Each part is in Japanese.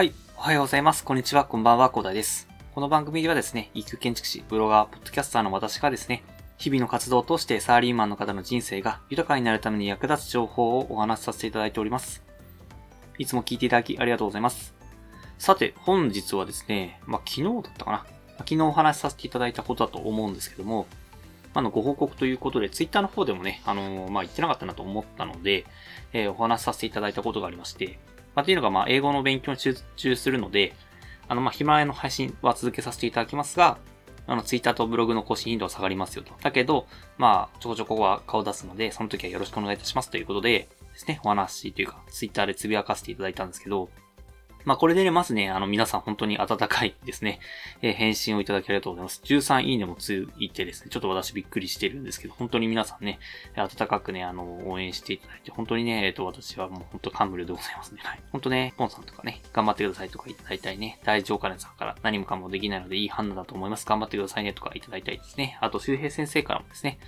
はいおはようございます。こんにちは。こんばんは。コーダです。この番組ではですね、育建築士、ブロガー、ポッドキャスターの私がですね、日々の活動を通してサラリーマンの方の人生が豊かになるために役立つ情報をお話しさせていただいております。いつも聞いていただきありがとうございます。さて、本日はですね、まあ、昨日だったかな。昨日お話しさせていただいたことだと思うんですけども、あの、ご報告ということで、ツイッターの方でもね、あのー、まあ、言ってなかったなと思ったので、えー、お話しさせていただいたことがありまして、まあ、というのが、まあ、英語の勉強に集中するので、あの、まあ、ヒマラヤの配信は続けさせていただきますが、あの、ツイッターとブログの更新頻度は下がりますよと。だけど、まあ、ちょこちょこは顔出すので、その時はよろしくお願いいたしますということで、ですね、お話というか、ツイッターでつぶやかせていただいたんですけど、まあ、これでね、まずね、あの、皆さん本当に温かいですね、えー、返信をいただきありがとうございます。13いいねもついてですね、ちょっと私びっくりしてるんですけど、本当に皆さんね、温かくね、あの、応援していただいて、本当にね、えっ、ー、と、私はもう本当感無量でございますね。はい。本当ね、ポンさんとかね、頑張ってくださいとかいただいたりね、大丈夫かねさんから何もかもできないのでいい判断だと思います。頑張ってくださいねとかいただいたりですね。あと、周平先生からもですね、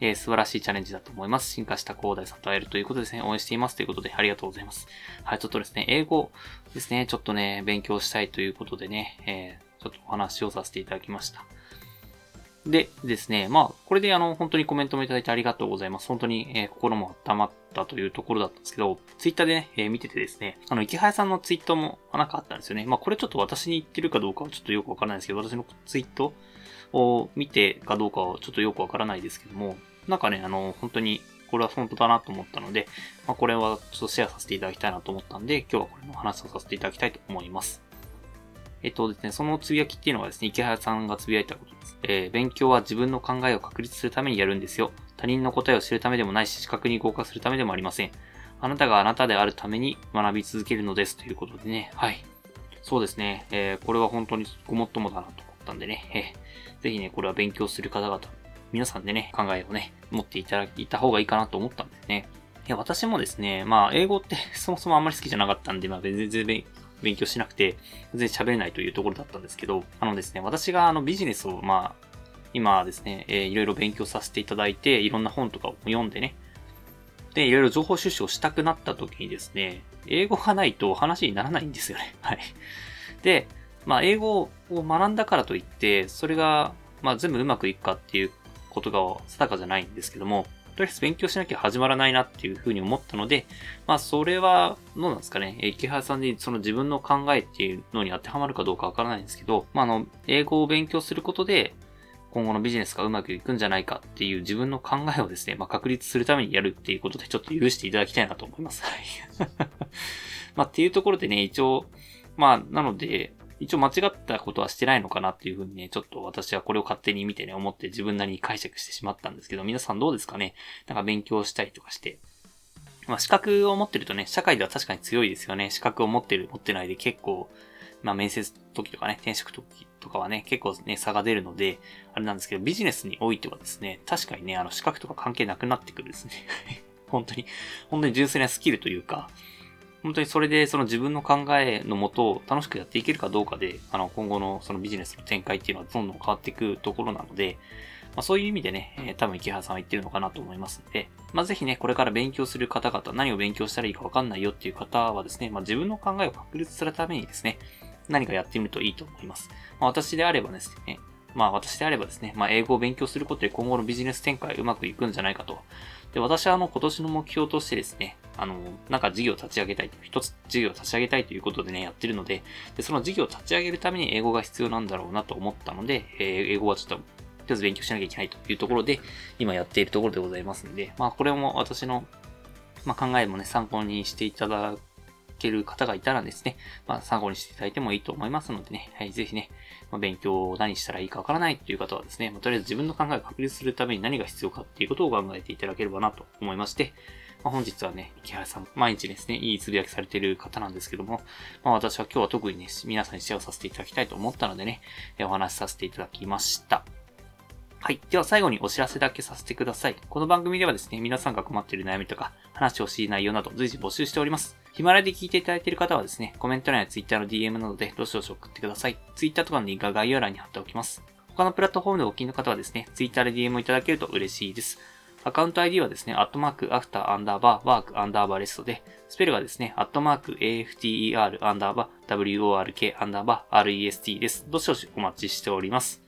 えー、素晴らしいチャレンジだと思います。進化した広大さんと会えるということですね。応援していますということで、ありがとうございます。はい、ちょっとですね、英語ですね、ちょっとね、勉強したいということでね、えー、ちょっとお話をさせていただきました。でですね、まあ、これであの、本当にコメントもいただいてありがとうございます。本当に、えー、心も温まったというところだったんですけど、ツイッターでね、えー、見ててですね、あの、池早さんのツイートもなんかあったんですよね。まあ、これちょっと私に言ってるかどうかはちょっとよくわからないんですけど、私のツイートを見てかどうかはちょっとよくわからないですけども、なんかね、あの、本当に、これは本当だなと思ったので、まあ、これはちょっとシェアさせていただきたいなと思ったんで、今日はこれの話をさせていただきたいと思います。えっとですね、そのつぶやきっていうのはですね、池原さんがつぶやいたことです。えー、勉強は自分の考えを確立するためにやるんですよ。他人の答えを知るためでもないし、資格に合格するためでもありません。あなたがあなたであるために学び続けるのですということでね、はい。そうですね、えー、これは本当にごもっともだなと思ったんでね、えー、ぜひね、これは勉強する方々、皆さんでね、考えをね、持っていただいた方がいいかなと思ったんですね。いや、私もですね、まあ、英語って そもそもあんまり好きじゃなかったんで、まあ、全然勉強しなくて、全然喋れないというところだったんですけど、あのですね、私があのビジネスを、まあ、今ですね、えー、いろいろ勉強させていただいて、いろんな本とかを読んでね、で、いろいろ情報収集をしたくなった時にですね、英語がないと話にならないんですよね。はい。で、まあ、英語を学んだからといって、それが、まあ、全部うまくいくかっていうことが定かじゃないんですけども、とりあえず勉強しなきゃ始まらないなっていうふうに思ったので、まあそれは、どうなんですかね。池原さんでその自分の考えっていうのに当てはまるかどうかわからないんですけど、まああの、英語を勉強することで、今後のビジネスがうまくいくんじゃないかっていう自分の考えをですね、まあ確立するためにやるっていうことでちょっと許していただきたいなと思います。はい。まあっていうところでね、一応、まあなので、一応間違ったことはしてないのかなっていうふうにね、ちょっと私はこれを勝手に見てね、思って自分なりに解釈してしまったんですけど、皆さんどうですかね？なんか勉強したりとかして。まあ資格を持ってるとね、社会では確かに強いですよね。資格を持ってる、持ってないで結構、まあ面接時とかね、転職時とかはね、結構ね、差が出るので、あれなんですけど、ビジネスにおいてはですね、確かにね、あの資格とか関係なくなってくるですね。本当に、本当に純粋なスキルというか、本当にそれでその自分の考えのもと楽しくやっていけるかどうかで、あの、今後のそのビジネスの展開っていうのはどんどん変わっていくところなので、まあ、そういう意味でね、えー、多分池原さんは言ってるのかなと思いますので、まあ、ぜひね、これから勉強する方々、何を勉強したらいいかわかんないよっていう方はですね、まあ、自分の考えを確立するためにですね、何かやってみるといいと思います。まあ、私であればですね、まあ私であればですね、まあ英語を勉強することで今後のビジネス展開うまくいくんじゃないかと。で、私はあの今年の目標としてですね、あの、なんか事業を立ち上げたいと、一つ事業を立ち上げたいということでね、やってるので、で、その事業を立ち上げるために英語が必要なんだろうなと思ったので、えー、英語はちょっと、とりあえず勉強しなきゃいけないというところで、今やっているところでございますので、まあこれも私の、まあ、考えもね、参考にしていただける方がいたらですね、まあ、参考にしていただいてもいいと思いますのでね、はい、ぜひね、まあ、勉強を何したらいいかわからないっていう方はですね、まあ、とりあえず自分の考えを確立するために何が必要かっていうことを考えていただければなと思いまして、まあ、本日はね、池原さん、毎日ですね、いいつぶやきされている方なんですけども、まあ、私は今日は特にね、皆さんにシェアさせていただきたいと思ったのでね、お話しさせていただきました。はい。では最後にお知らせだけさせてください。この番組ではですね、皆さんが困っている悩みとか、話をしい内容など随時募集しております。ヒマラヤで聞いていただいている方はですね、コメント欄や Twitter の DM などでどしどし送ってください。Twitter とかのリンクは概要欄に貼っておきます。他のプラットフォームでお聞きの方はですね、Twitter で DM をいただけると嬉しいです。アカウント ID はですね、アットマーク、アフター、アンダーバー、ワーク、アンダーバーレストで、スペルがですね、アットマーク、AFTER、アンダーバー、WORK、アンダーバー、REST です。どしどしお待ちしております。